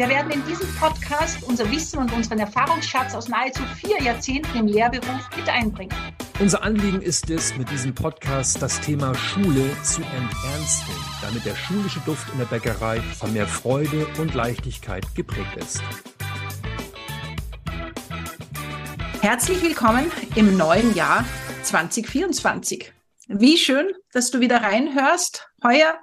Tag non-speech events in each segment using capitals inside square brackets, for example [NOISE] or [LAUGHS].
Wir werden in diesem Podcast unser Wissen und unseren Erfahrungsschatz aus nahezu vier Jahrzehnten im Lehrberuf mit einbringen. Unser Anliegen ist es, mit diesem Podcast das Thema Schule zu enternsten, damit der schulische Duft in der Bäckerei von mehr Freude und Leichtigkeit geprägt ist. Herzlich willkommen im neuen Jahr 2024. Wie schön, dass du wieder reinhörst. Heuer,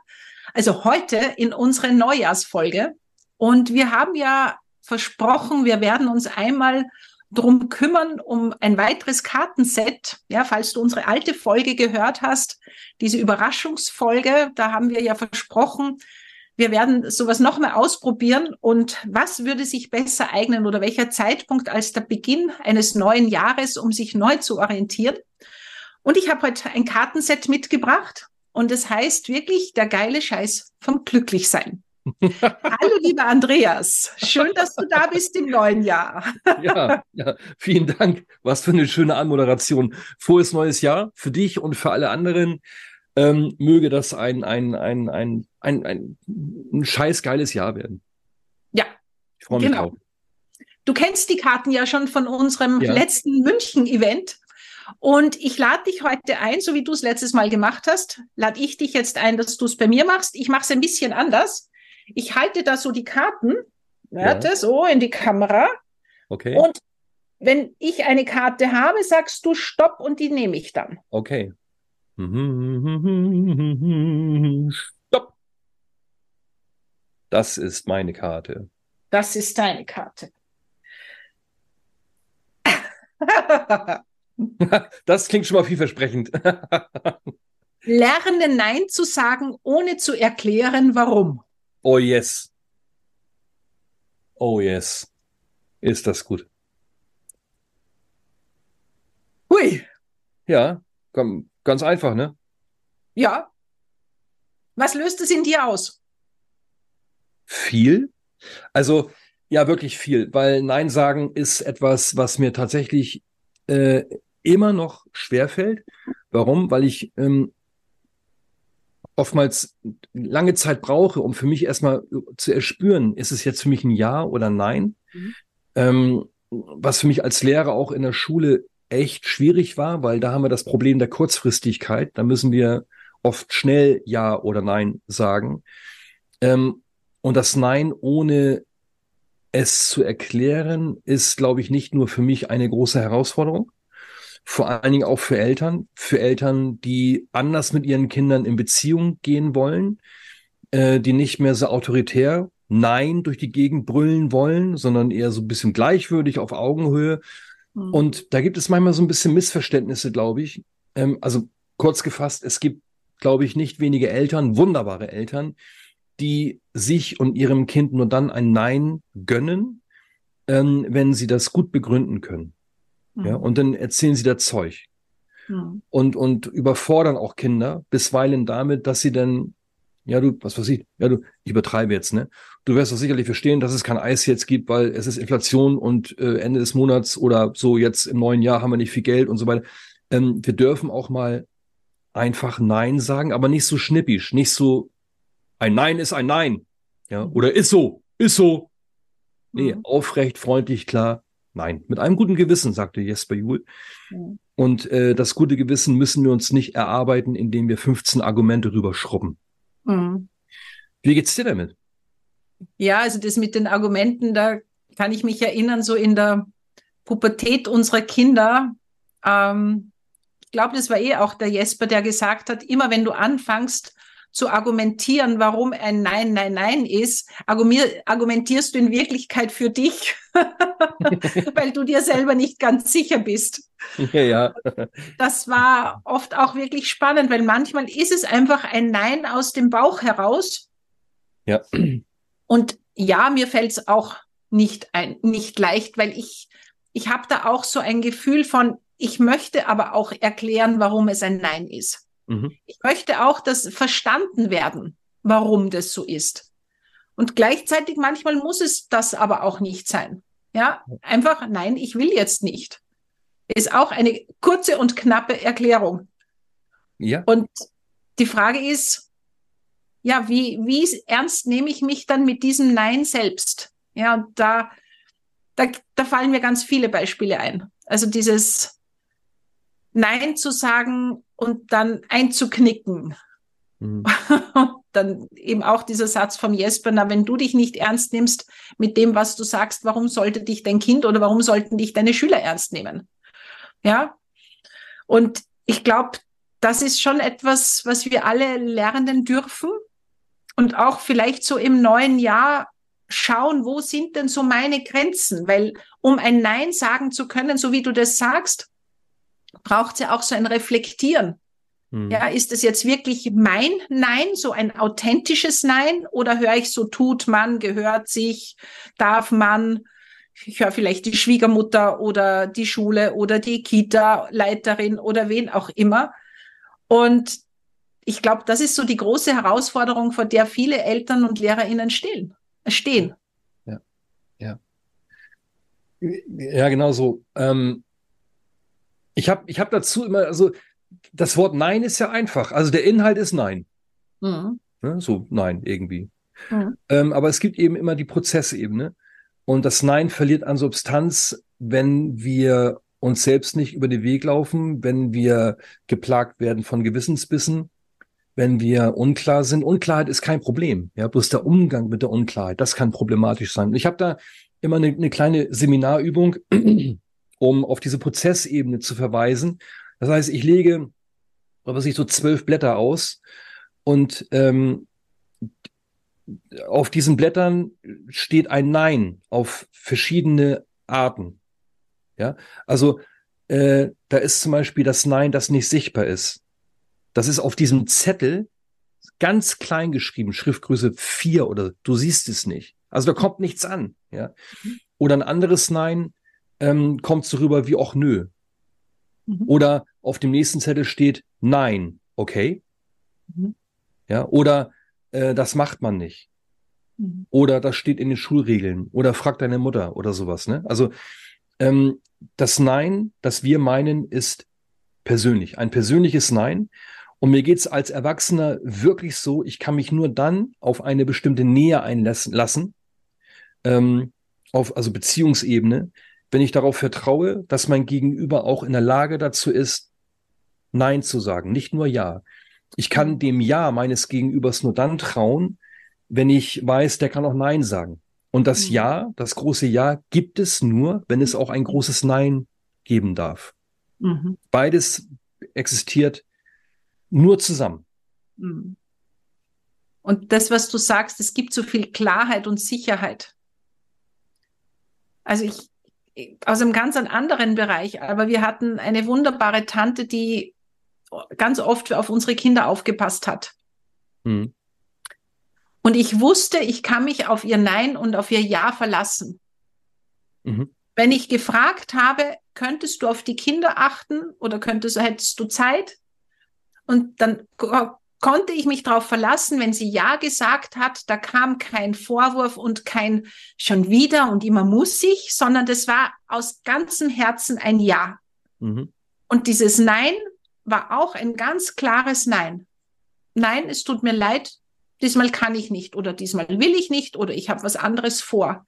also heute in unsere Neujahrsfolge. Und wir haben ja versprochen, wir werden uns einmal drum kümmern, um ein weiteres Kartenset. Ja, falls du unsere alte Folge gehört hast, diese Überraschungsfolge, da haben wir ja versprochen, wir werden sowas nochmal ausprobieren. Und was würde sich besser eignen oder welcher Zeitpunkt als der Beginn eines neuen Jahres, um sich neu zu orientieren? Und ich habe heute ein Kartenset mitgebracht und es heißt wirklich der geile Scheiß vom Glücklichsein. Hallo, lieber Andreas. Schön, dass du da bist im neuen Jahr. ja, ja, vielen Dank. Was für eine schöne Anmoderation. Frohes neues Jahr für dich und für alle anderen. Ähm, möge das ein, ein, ein, ein, ein, ein, ein scheiß geiles Jahr werden. Ja. Ich freue mich genau. drauf. Du kennst die Karten ja schon von unserem ja. letzten München-Event. Und ich lade dich heute ein, so wie du es letztes Mal gemacht hast, lade ich dich jetzt ein, dass du es bei mir machst. Ich mache es ein bisschen anders. Ich halte da so die Karten, warte, ja. so in die Kamera. Okay. Und wenn ich eine Karte habe, sagst du Stopp und die nehme ich dann. Okay. Stopp. Das ist meine Karte. Das ist deine Karte. [LAUGHS] das klingt schon mal vielversprechend. [LAUGHS] Lerne Nein zu sagen, ohne zu erklären, warum. Oh yes. Oh yes. Ist das gut. Hui. Ja, ganz einfach, ne? Ja. Was löst es in dir aus? Viel. Also, ja, wirklich viel, weil Nein sagen ist etwas, was mir tatsächlich äh, immer noch schwerfällt. Warum? Weil ich ähm, oftmals lange Zeit brauche, um für mich erstmal zu erspüren, ist es jetzt für mich ein Ja oder Nein. Mhm. Ähm, was für mich als Lehrer auch in der Schule echt schwierig war, weil da haben wir das Problem der Kurzfristigkeit. Da müssen wir oft schnell Ja oder Nein sagen. Ähm, und das Nein ohne es zu erklären, ist, glaube ich, nicht nur für mich eine große Herausforderung, vor allen Dingen auch für Eltern, für Eltern, die anders mit ihren Kindern in Beziehung gehen wollen, äh, die nicht mehr so autoritär Nein durch die Gegend brüllen wollen, sondern eher so ein bisschen gleichwürdig auf Augenhöhe. Mhm. Und da gibt es manchmal so ein bisschen Missverständnisse, glaube ich. Ähm, also kurz gefasst, es gibt, glaube ich, nicht wenige Eltern, wunderbare Eltern, die sich und ihrem Kind nur dann ein Nein gönnen, ähm, wenn sie das gut begründen können. Ja, mhm. und dann erzählen sie da Zeug. Mhm. Und, und überfordern auch Kinder bisweilen damit, dass sie dann, ja, du, was weiß ich, ja, du, ich übertreibe jetzt, ne? Du wirst doch sicherlich verstehen, dass es kein Eis jetzt gibt, weil es ist Inflation und äh, Ende des Monats oder so jetzt im neuen Jahr haben wir nicht viel Geld und so weiter. Ähm, wir dürfen auch mal einfach Nein sagen, aber nicht so schnippisch, nicht so, ein Nein ist ein Nein. Ja, mhm. oder ist so, ist so. Nee, mhm. aufrecht, freundlich, klar. Nein, mit einem guten Gewissen, sagte Jesper Juhl. Mhm. Und äh, das gute Gewissen müssen wir uns nicht erarbeiten, indem wir 15 Argumente rüberschrubben. Mhm. Wie geht's dir damit? Ja, also das mit den Argumenten, da kann ich mich erinnern, so in der Pubertät unserer Kinder. Ähm, ich glaube, das war eh auch der Jesper, der gesagt hat, immer wenn du anfängst zu argumentieren, warum ein Nein, Nein, Nein ist, argumentierst du in Wirklichkeit für dich, [LAUGHS] weil du dir selber nicht ganz sicher bist. Ja, ja. Das war oft auch wirklich spannend, weil manchmal ist es einfach ein Nein aus dem Bauch heraus. Ja. Und ja, mir fällt es auch nicht, ein, nicht leicht, weil ich, ich habe da auch so ein Gefühl von, ich möchte aber auch erklären, warum es ein Nein ist. Mhm. Ich möchte auch, dass verstanden werden, warum das so ist. Und gleichzeitig manchmal muss es das aber auch nicht sein. Ja, einfach nein, ich will jetzt nicht. Ist auch eine kurze und knappe Erklärung. Ja. Und die Frage ist, ja, wie, wie ernst nehme ich mich dann mit diesem Nein selbst? Ja, und da, da, da fallen mir ganz viele Beispiele ein. Also dieses Nein zu sagen und dann einzuknicken. Mhm. [LAUGHS] dann eben auch dieser Satz vom Jesper, na, wenn du dich nicht ernst nimmst mit dem, was du sagst, warum sollte dich dein Kind oder warum sollten dich deine Schüler ernst nehmen? Ja. Und ich glaube, das ist schon etwas, was wir alle lernen dürfen und auch vielleicht so im neuen Jahr schauen, wo sind denn so meine Grenzen? Weil um ein Nein sagen zu können, so wie du das sagst, braucht es ja auch so ein Reflektieren. Hm. Ja, ist es jetzt wirklich mein Nein, so ein authentisches Nein, oder höre ich so, tut man, gehört sich, darf man? Ich höre vielleicht die Schwiegermutter oder die Schule oder die Kita-Leiterin oder wen auch immer. Und ich glaube, das ist so die große Herausforderung, vor der viele Eltern und LehrerInnen stehen stehen. Ja, ja. Ja, genau so. Ähm, ich habe ich hab dazu immer, also das Wort Nein ist ja einfach. Also der Inhalt ist Nein. Mhm. Ne? So Nein irgendwie. Mhm. Ähm, aber es gibt eben immer die Prozessebene. Und das Nein verliert an Substanz, wenn wir uns selbst nicht über den Weg laufen, wenn wir geplagt werden von Gewissensbissen, wenn wir unklar sind. Unklarheit ist kein Problem. Ja, bloß der Umgang mit der Unklarheit, das kann problematisch sein. Ich habe da immer eine, eine kleine Seminarübung, um auf diese Prozessebene zu verweisen. Das heißt, ich lege, was ich so zwölf Blätter aus und ähm, auf diesen Blättern steht ein Nein auf verschiedene Arten. Ja, also äh, da ist zum Beispiel das Nein, das nicht sichtbar ist. Das ist auf diesem Zettel ganz klein geschrieben, Schriftgröße 4 oder du siehst es nicht. Also da kommt nichts an. Ja? Oder ein anderes Nein ähm, kommt so rüber wie auch nö. Mhm. Oder auf dem nächsten Zettel steht Nein, okay. Mhm. Ja, oder äh, das macht man nicht. Mhm. Oder das steht in den Schulregeln. Oder fragt deine Mutter oder sowas. Ne? Also ähm, das Nein, das wir meinen, ist persönlich. Ein persönliches Nein. Und mir geht's als Erwachsener wirklich so, ich kann mich nur dann auf eine bestimmte Nähe einlassen, ähm, auf also Beziehungsebene, wenn ich darauf vertraue, dass mein Gegenüber auch in der Lage dazu ist, Nein zu sagen, nicht nur Ja. Ich kann dem Ja meines Gegenübers nur dann trauen, wenn ich weiß, der kann auch Nein sagen. Und das mhm. Ja, das große Ja, gibt es nur, wenn es auch ein großes Nein geben darf. Mhm. Beides existiert nur zusammen. Mhm. Und das, was du sagst, es gibt so viel Klarheit und Sicherheit. Also ich, aus einem ganz anderen Bereich, aber wir hatten eine wunderbare Tante, die ganz oft auf unsere Kinder aufgepasst hat. Mhm. Und ich wusste, ich kann mich auf ihr Nein und auf ihr Ja verlassen. Mhm. Wenn ich gefragt habe, könntest du auf die Kinder achten oder könntest, hättest du Zeit? Und dann konnte ich mich darauf verlassen, wenn sie Ja gesagt hat, da kam kein Vorwurf und kein schon wieder und immer muss ich, sondern das war aus ganzem Herzen ein Ja. Mhm. Und dieses Nein war auch ein ganz klares Nein. Nein, es tut mir leid, diesmal kann ich nicht oder diesmal will ich nicht oder ich habe was anderes vor.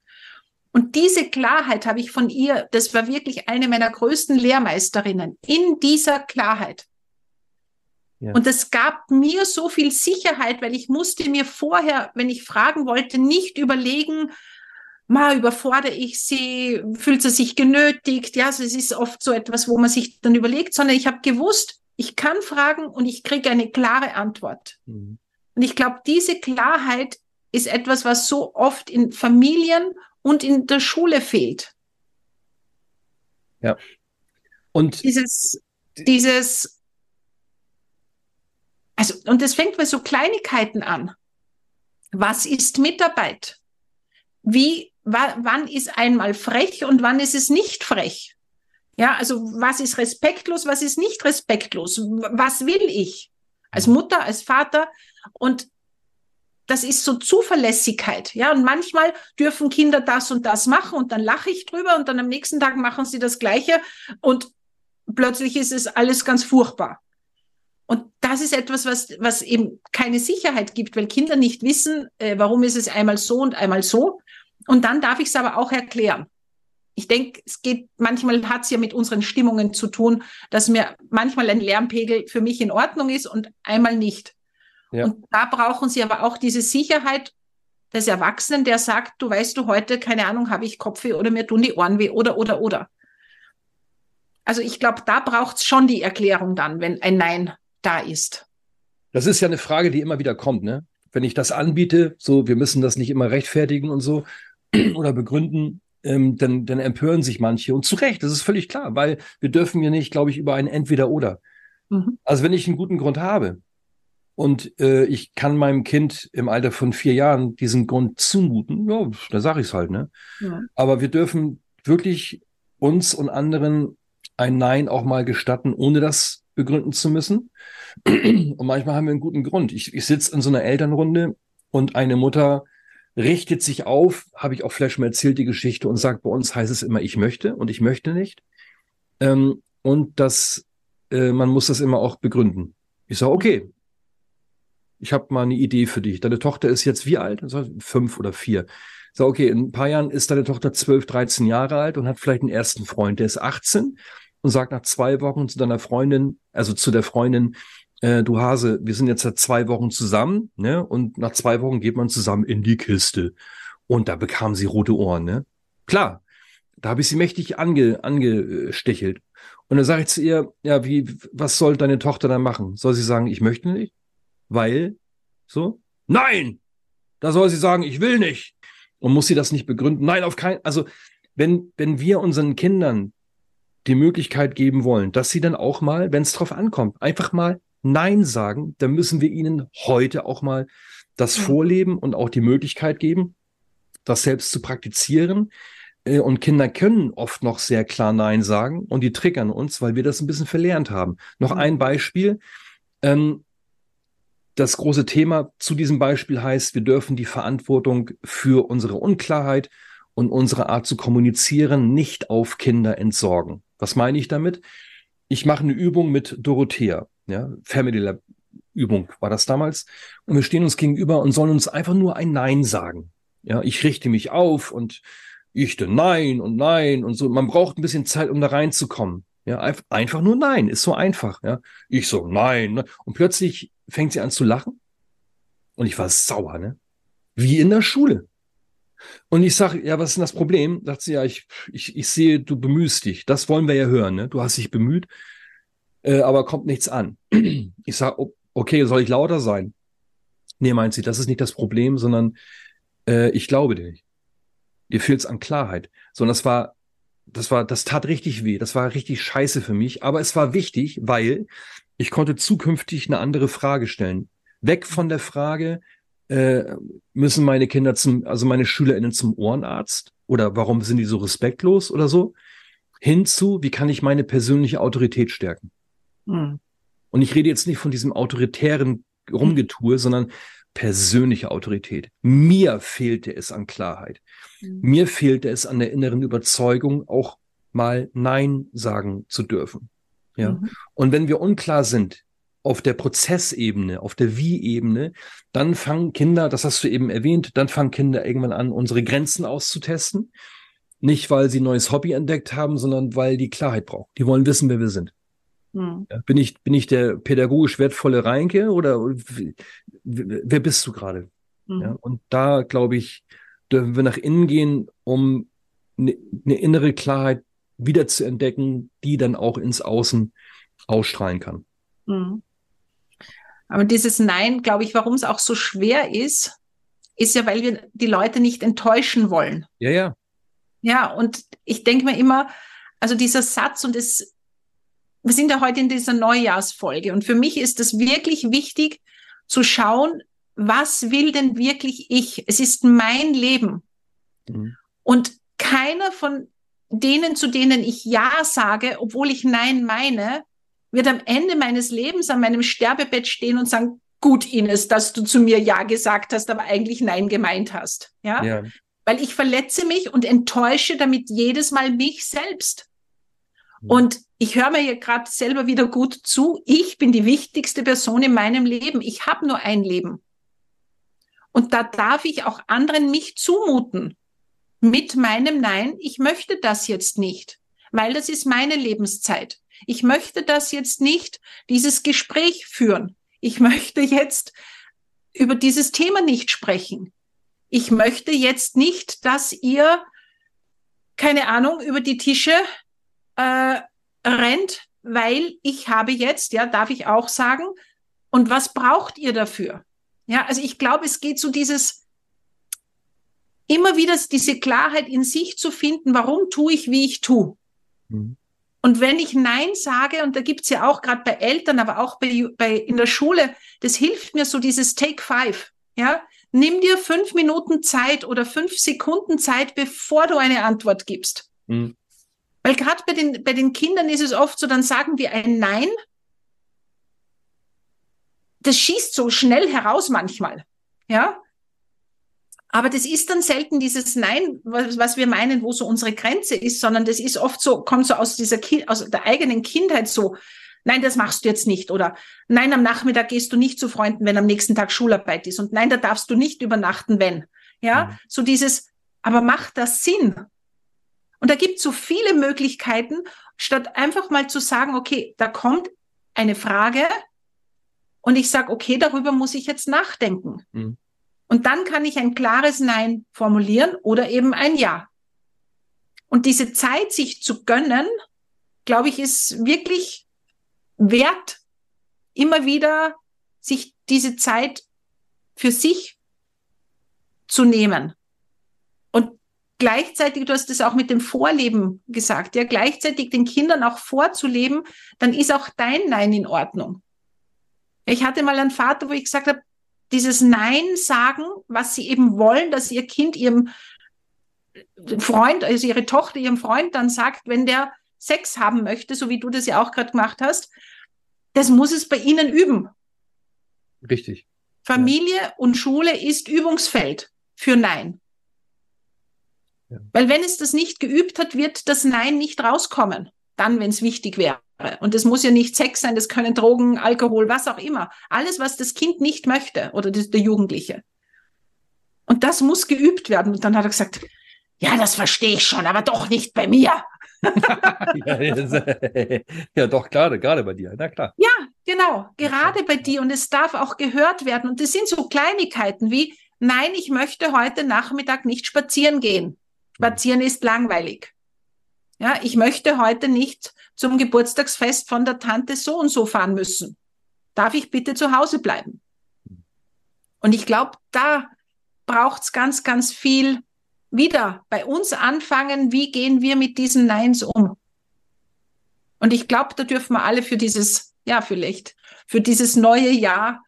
Und diese Klarheit habe ich von ihr, das war wirklich eine meiner größten Lehrmeisterinnen, in dieser Klarheit. Und es gab mir so viel Sicherheit, weil ich musste mir vorher, wenn ich fragen wollte, nicht überlegen, mal überfordere ich sie, fühlt sie sich genötigt. Ja, also es ist oft so etwas, wo man sich dann überlegt, sondern ich habe gewusst, ich kann fragen und ich kriege eine klare Antwort. Mhm. Und ich glaube, diese Klarheit ist etwas, was so oft in Familien und in der Schule fehlt. Ja. Und dieses, dieses, und das fängt bei so Kleinigkeiten an. Was ist Mitarbeit? Wie, wann ist einmal frech und wann ist es nicht frech? Ja, also was ist respektlos, was ist nicht respektlos? Was will ich? Als Mutter, als Vater. Und das ist so Zuverlässigkeit. Ja, und manchmal dürfen Kinder das und das machen und dann lache ich drüber und dann am nächsten Tag machen sie das Gleiche und plötzlich ist es alles ganz furchtbar. Das ist etwas, was, was eben keine Sicherheit gibt, weil Kinder nicht wissen, äh, warum ist es einmal so und einmal so. Und dann darf ich es aber auch erklären. Ich denke, es geht, manchmal hat es ja mit unseren Stimmungen zu tun, dass mir manchmal ein Lärmpegel für mich in Ordnung ist und einmal nicht. Ja. Und da brauchen sie aber auch diese Sicherheit des Erwachsenen, der sagt, du weißt du, heute, keine Ahnung, habe ich Kopfweh oder mir tun die Ohren weh oder, oder, oder. Also ich glaube, da braucht es schon die Erklärung dann, wenn ein Nein da ist. Das ist ja eine Frage, die immer wieder kommt, ne? Wenn ich das anbiete, so, wir müssen das nicht immer rechtfertigen und so [CLEARS THROAT] oder begründen, ähm, dann, dann empören sich manche und zu Recht, das ist völlig klar, weil wir dürfen ja nicht, glaube ich, über ein Entweder-Oder. Mhm. Also wenn ich einen guten Grund habe, und äh, ich kann meinem Kind im Alter von vier Jahren diesen Grund zumuten, ja, da sage ich es halt, ne? Ja. Aber wir dürfen wirklich uns und anderen ein Nein auch mal gestatten, ohne das begründen zu müssen. [CLEARS THROAT] Und manchmal haben wir einen guten Grund. Ich, ich sitze in so einer Elternrunde und eine Mutter richtet sich auf, habe ich auch vielleicht schon mal erzählt, die Geschichte, und sagt, bei uns heißt es immer, ich möchte und ich möchte nicht. Ähm, und das, äh, man muss das immer auch begründen. Ich sage, okay, ich habe mal eine Idee für dich. Deine Tochter ist jetzt wie alt? Fünf oder vier. So, okay, in ein paar Jahren ist deine Tochter zwölf, dreizehn Jahre alt und hat vielleicht einen ersten Freund, der ist 18 und sagt nach zwei Wochen zu deiner Freundin, also zu der Freundin, äh, du Hase, wir sind jetzt seit zwei Wochen zusammen, ne? Und nach zwei Wochen geht man zusammen in die Kiste. Und da bekam sie rote Ohren, ne? Klar, da habe ich sie mächtig ange, angestechelt. Und dann sage ich zu ihr, ja, wie, was soll deine Tochter dann machen? Soll sie sagen, ich möchte nicht? weil so? Nein! Da soll sie sagen, ich will nicht. Und muss sie das nicht begründen? Nein, auf keinen. Also, wenn, wenn wir unseren Kindern die Möglichkeit geben wollen, dass sie dann auch mal, wenn es drauf ankommt, einfach mal Nein sagen, dann müssen wir ihnen heute auch mal das ja. Vorleben und auch die Möglichkeit geben, das selbst zu praktizieren. Äh, und Kinder können oft noch sehr klar Nein sagen und die triggern uns, weil wir das ein bisschen verlernt haben. Noch ein Beispiel. Ähm, das große Thema zu diesem Beispiel heißt, wir dürfen die Verantwortung für unsere Unklarheit und unsere Art zu kommunizieren nicht auf Kinder entsorgen. Was meine ich damit? Ich mache eine Übung mit Dorothea, ja, Family Lab Übung war das damals. Und wir stehen uns gegenüber und sollen uns einfach nur ein Nein sagen. Ja, ich richte mich auf und ich denn Nein und Nein und so. Man braucht ein bisschen Zeit, um da reinzukommen. Ja, einfach nur Nein, ist so einfach. Ja, ich so Nein. Ne? Und plötzlich fängt sie an zu lachen. Und ich war sauer, ne? Wie in der Schule. Und ich sage, ja, was ist denn das Problem? Sagt sie, ja, ich, ich, ich sehe, du bemühst dich. Das wollen wir ja hören, ne? Du hast dich bemüht, äh, aber kommt nichts an. [CLEARS THROAT] Ich sage, okay, soll ich lauter sein? Nee, meint sie, das ist nicht das Problem, sondern äh, ich glaube dir nicht. Dir fehlt es an Klarheit. Sondern das war, das war, das tat richtig weh. Das war richtig scheiße für mich. Aber es war wichtig, weil ich konnte zukünftig eine andere Frage stellen. Weg von der Frage, äh, müssen meine Kinder zum, also meine SchülerInnen zum Ohrenarzt? Oder warum sind die so respektlos oder so? Hinzu, wie kann ich meine persönliche Autorität stärken? Mhm. Und ich rede jetzt nicht von diesem autoritären Rumgetue, mhm. sondern persönliche Autorität. Mir fehlte es an Klarheit. Mhm. Mir fehlte es an der inneren Überzeugung, auch mal Nein sagen zu dürfen. Ja. Mhm. Und wenn wir unklar sind auf der Prozessebene, auf der Wie-Ebene, dann fangen Kinder, das hast du eben erwähnt, dann fangen Kinder irgendwann an, unsere Grenzen auszutesten. Nicht, weil sie ein neues Hobby entdeckt haben, sondern weil die Klarheit brauchen. Die wollen wissen, wer wir sind. Ja, bin ich, bin ich der pädagogisch wertvolle Reinke oder wer bist du gerade? Mhm. Ja, und da, glaube ich, dürfen wir nach innen gehen, um eine ne innere Klarheit wieder zu entdecken, die dann auch ins Außen ausstrahlen kann. Mhm. Aber dieses Nein, glaube ich, warum es auch so schwer ist, ist ja, weil wir die Leute nicht enttäuschen wollen. Ja, ja. Ja, und ich denke mir immer, also dieser Satz und es, wir sind ja heute in dieser Neujahrsfolge und für mich ist es wirklich wichtig zu schauen, was will denn wirklich ich? Es ist mein Leben. Mhm. Und keiner von denen, zu denen ich Ja sage, obwohl ich Nein meine, wird am Ende meines Lebens an meinem Sterbebett stehen und sagen, gut, Ines, dass du zu mir Ja gesagt hast, aber eigentlich Nein gemeint hast. Ja. ja. Weil ich verletze mich und enttäusche damit jedes Mal mich selbst. Mhm. Und ich höre mir hier gerade selber wieder gut zu. Ich bin die wichtigste Person in meinem Leben. Ich habe nur ein Leben. Und da darf ich auch anderen nicht zumuten mit meinem Nein, ich möchte das jetzt nicht, weil das ist meine Lebenszeit. Ich möchte das jetzt nicht, dieses Gespräch führen. Ich möchte jetzt über dieses Thema nicht sprechen. Ich möchte jetzt nicht, dass ihr, keine Ahnung, über die Tische äh, rennt, weil ich habe jetzt, ja, darf ich auch sagen, und was braucht ihr dafür? Ja, also ich glaube, es geht so dieses, immer wieder diese Klarheit in sich zu finden, warum tue ich, wie ich tue. Mhm. Und wenn ich Nein sage, und da gibt's ja auch gerade bei Eltern, aber auch bei, bei in der Schule, das hilft mir so dieses Take Five. Ja, nimm dir fünf Minuten Zeit oder fünf Sekunden Zeit, bevor du eine Antwort gibst. Mhm. Weil gerade bei den, bei den Kindern ist es oft so, dann sagen wir ein Nein. Das schießt so schnell heraus manchmal. Ja, aber das ist dann selten dieses Nein, was, was wir meinen, wo so unsere Grenze ist, sondern das ist oft so, kommt so aus dieser, Ki aus der eigenen Kindheit so. Nein, das machst du jetzt nicht. Oder nein, am Nachmittag gehst du nicht zu Freunden, wenn am nächsten Tag Schularbeit ist. Und nein, da darfst du nicht übernachten, wenn. Ja, mhm. so dieses, aber macht das Sinn? Und da gibt es so viele Möglichkeiten, statt einfach mal zu sagen, okay, da kommt eine Frage und ich sage, okay, darüber muss ich jetzt nachdenken. Mhm. Und dann kann ich ein klares Nein formulieren oder eben ein Ja. Und diese Zeit sich zu gönnen, glaube ich, ist wirklich wert, immer wieder sich diese Zeit für sich zu nehmen. Und gleichzeitig, du hast es auch mit dem Vorleben gesagt, ja, gleichzeitig den Kindern auch vorzuleben, dann ist auch dein Nein in Ordnung. Ich hatte mal einen Vater, wo ich gesagt habe, dieses Nein sagen, was sie eben wollen, dass ihr Kind ihrem Freund, also ihre Tochter ihrem Freund dann sagt, wenn der Sex haben möchte, so wie du das ja auch gerade gemacht hast, das muss es bei ihnen üben. Richtig. Familie ja. und Schule ist Übungsfeld für Nein. Ja. Weil wenn es das nicht geübt hat, wird das Nein nicht rauskommen, dann, wenn es wichtig wäre. Und es muss ja nicht Sex sein, das können Drogen, Alkohol, was auch immer. Alles, was das Kind nicht möchte oder der Jugendliche. Und das muss geübt werden. Und dann hat er gesagt, ja, das verstehe ich schon, aber doch nicht bei mir. ja, [LAUGHS] ja, doch, gerade, gerade bei dir, na klar. Ja, genau, gerade bei dir. Und es darf auch gehört werden. Und das sind so Kleinigkeiten wie, nein, ich möchte heute Nachmittag nicht spazieren gehen. Spazieren ist langweilig. Ja, ich möchte heute nicht zum Geburtstagsfest von der Tante so und so fahren müssen. Darf ich bitte zu Hause bleiben? Und ich glaube, da braucht es ganz, ganz viel wieder bei uns anfangen, wie gehen wir mit diesen Neins um? Und ich glaube, da dürfen wir alle für dieses, ja, vielleicht, für dieses neue Jahr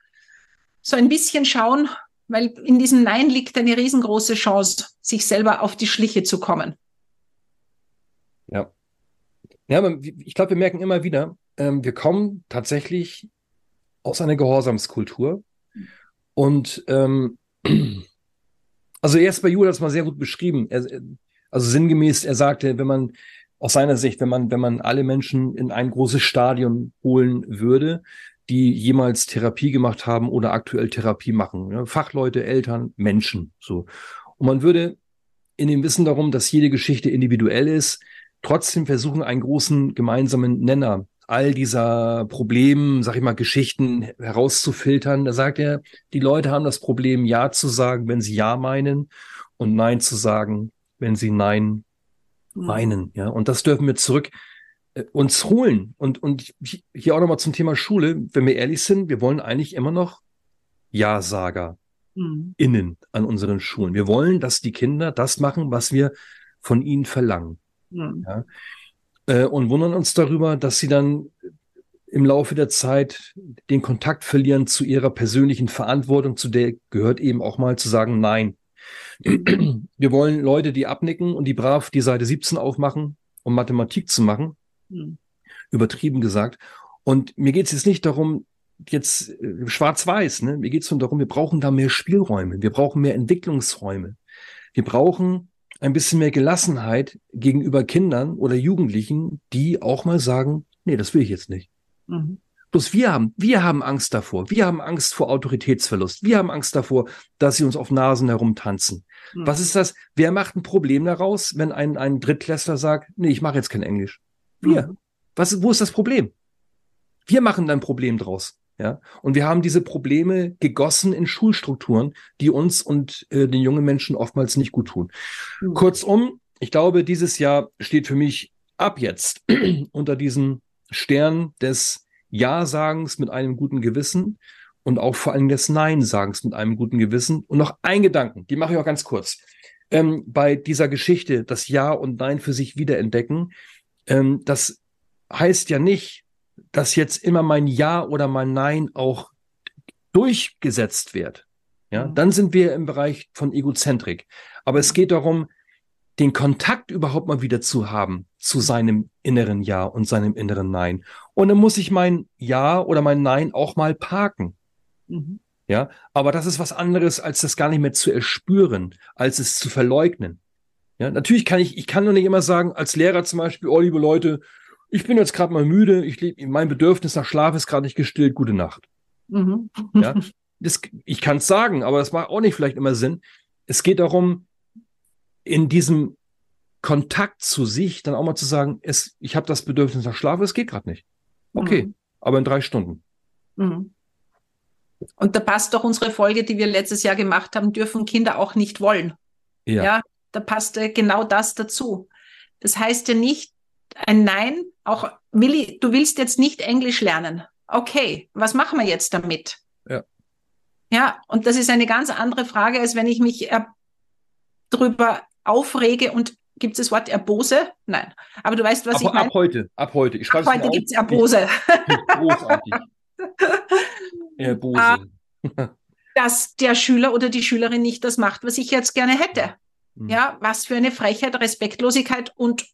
so ein bisschen schauen, weil in diesem Nein liegt eine riesengroße Chance, sich selber auf die Schliche zu kommen. Ja. Ja, ich glaube, wir merken immer wieder, ähm, wir kommen tatsächlich aus einer Gehorsamskultur. Und ähm, [CLEARS THROAT] also erst bei Judas mal sehr gut beschrieben. Er, also sinngemäß, er sagte, wenn man aus seiner Sicht, wenn man, wenn man alle Menschen in ein großes Stadion holen würde, die jemals Therapie gemacht haben oder aktuell Therapie machen. Ja, Fachleute, Eltern, Menschen. So. Und man würde in dem Wissen darum, dass jede Geschichte individuell ist, trotzdem versuchen, einen großen gemeinsamen Nenner all dieser Problemen, sag ich mal, Geschichten herauszufiltern. Da sagt er, die Leute haben das Problem, Ja zu sagen, wenn sie Ja meinen und Nein zu sagen, wenn sie Nein hm. meinen. Ja, und das dürfen wir zurück äh, uns holen. Und, und hier auch nochmal zum Thema Schule, wenn wir ehrlich sind, wir wollen eigentlich immer noch Ja-Sager mhm. innen an unseren Schulen. Wir wollen, dass die Kinder das machen, was wir von ihnen verlangen. Mhm. Ja? Äh, und wundern uns darüber, dass sie dann im Laufe der Zeit den Kontakt verlieren zu ihrer persönlichen Verantwortung, zu der gehört eben auch mal zu sagen, nein. Wir wollen Leute, die abnicken und die brav die Seite 17 aufmachen, um Mathematik zu machen. Mhm. Übertrieben gesagt. Und mir geht es jetzt nicht darum, jetzt äh, schwarz-weiß, ne? mir geht es nur darum, wir brauchen da mehr Spielräume, wir brauchen mehr Entwicklungsräume. Wir brauchen ein bisschen mehr Gelassenheit gegenüber Kindern oder Jugendlichen, die auch mal sagen, nee, das will ich jetzt nicht. Mhm. Bloß wir haben, wir haben Angst davor. Wir haben Angst vor Autoritätsverlust. Wir haben Angst davor, dass sie uns auf Nasen herumtanzen. Mhm. Was ist das? Wer macht ein Problem daraus, wenn ein, ein Drittklässler sagt, nee, ich mache jetzt kein Englisch? Wir. Mhm. Was, wo ist das Problem? Wir machen ein Problem draus. Ja, und wir haben diese Probleme gegossen in Schulstrukturen, die uns und äh, den jungen Menschen oftmals nicht gut tun. Mhm. Kurzum, ich glaube, dieses Jahr steht für mich ab jetzt [CLEARS THROAT] unter diesem Stern des Ja-Sagens mit einem guten Gewissen und auch vor allem des Nein-Sagens mit einem guten Gewissen. Und noch ein Gedanken, die mache ich auch ganz kurz. Ähm, bei dieser Geschichte, das Ja und Nein für sich wiederentdecken, ähm, das heißt ja nicht, dass jetzt immer mein Ja oder mein Nein auch durchgesetzt wird. Ja, mhm. dann sind wir im Bereich von Egozentrik. Aber es geht darum, den Kontakt überhaupt mal wieder zu haben zu seinem inneren Ja und seinem inneren Nein. Und dann muss ich mein Ja oder mein Nein auch mal parken. Mhm. Ja, aber das ist was anderes, als das gar nicht mehr zu erspüren, als es zu verleugnen. Ja, natürlich kann ich, ich kann nur nicht immer sagen, als Lehrer zum Beispiel, oh, liebe Leute, ich bin jetzt gerade mal müde, ich lebe, mein Bedürfnis nach Schlaf ist gerade nicht gestillt, gute Nacht. Mhm. Ja, das, ich kann es sagen, aber das macht auch nicht vielleicht immer Sinn. Es geht darum, in diesem Kontakt zu sich dann auch mal zu sagen, es, ich habe das Bedürfnis nach Schlaf, es geht gerade nicht. Okay, mhm. aber in drei Stunden. Mhm. Und da passt doch unsere Folge, die wir letztes Jahr gemacht haben, dürfen Kinder auch nicht wollen. Ja. ja da passt äh, genau das dazu. Das heißt ja nicht ein Nein, auch Willi, du willst jetzt nicht Englisch lernen. Okay, was machen wir jetzt damit? Ja. Ja, und das ist eine ganz andere Frage, als wenn ich mich äh, darüber aufrege und Gibt es das Wort Erbose? Nein. Aber du weißt, was ab, ich meine. Ab heute, ab heute. Ich ab heute gibt es Erbose. [LAUGHS] Großartig. [LAUGHS] Erbose. Ah, dass der Schüler oder die Schülerin nicht das macht, was ich jetzt gerne hätte. Mhm. Ja, was für eine Frechheit, Respektlosigkeit und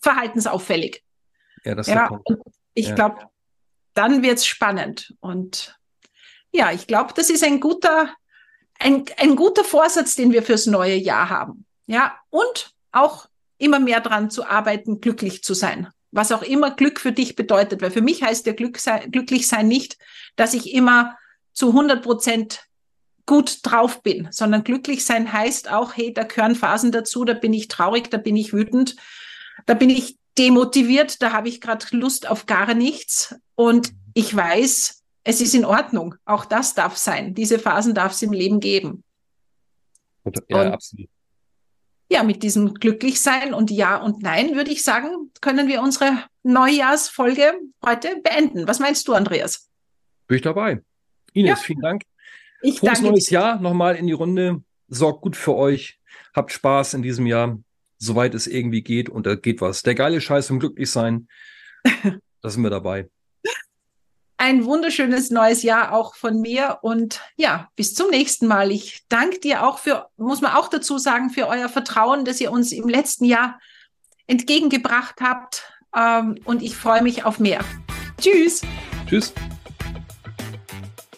verhaltensauffällig. Ja, das ja, und ich ja. glaube, dann wird es spannend. Und ja, ich glaube, das ist ein guter, ein, ein guter Vorsatz, den wir fürs neue Jahr haben. Ja, und auch immer mehr dran zu arbeiten, glücklich zu sein. Was auch immer Glück für dich bedeutet. Weil für mich heißt der Glück sein, glücklich sein nicht, dass ich immer zu 100 Prozent gut drauf bin, sondern glücklich sein heißt auch, hey, da gehören Phasen dazu, da bin ich traurig, da bin ich wütend, da bin ich demotiviert, da habe ich gerade Lust auf gar nichts und ich weiß, es ist in Ordnung. Auch das darf sein. Diese Phasen darf es im Leben geben. Ja, und absolut ja, mit diesem Glücklichsein und Ja und Nein, würde ich sagen, können wir unsere Neujahrsfolge heute beenden. Was meinst du, Andreas? Bin ich dabei. Ines, ja. vielen Dank. Ich Frohes neues. Jahr nochmal in die Runde. Sorgt gut für euch. Habt Spaß in diesem Jahr, soweit es irgendwie geht. Und da geht was. Der geile Scheiß zum Glücklichsein. [LAUGHS] da sind wir dabei ein wunderschönes neues Jahr auch von mir und ja, bis zum nächsten Mal. Ich danke dir auch für, muss man auch dazu sagen, für euer Vertrauen, das ihr uns im letzten Jahr entgegengebracht habt ähm, und ich freue mich auf mehr. Tschüss. Tschüss.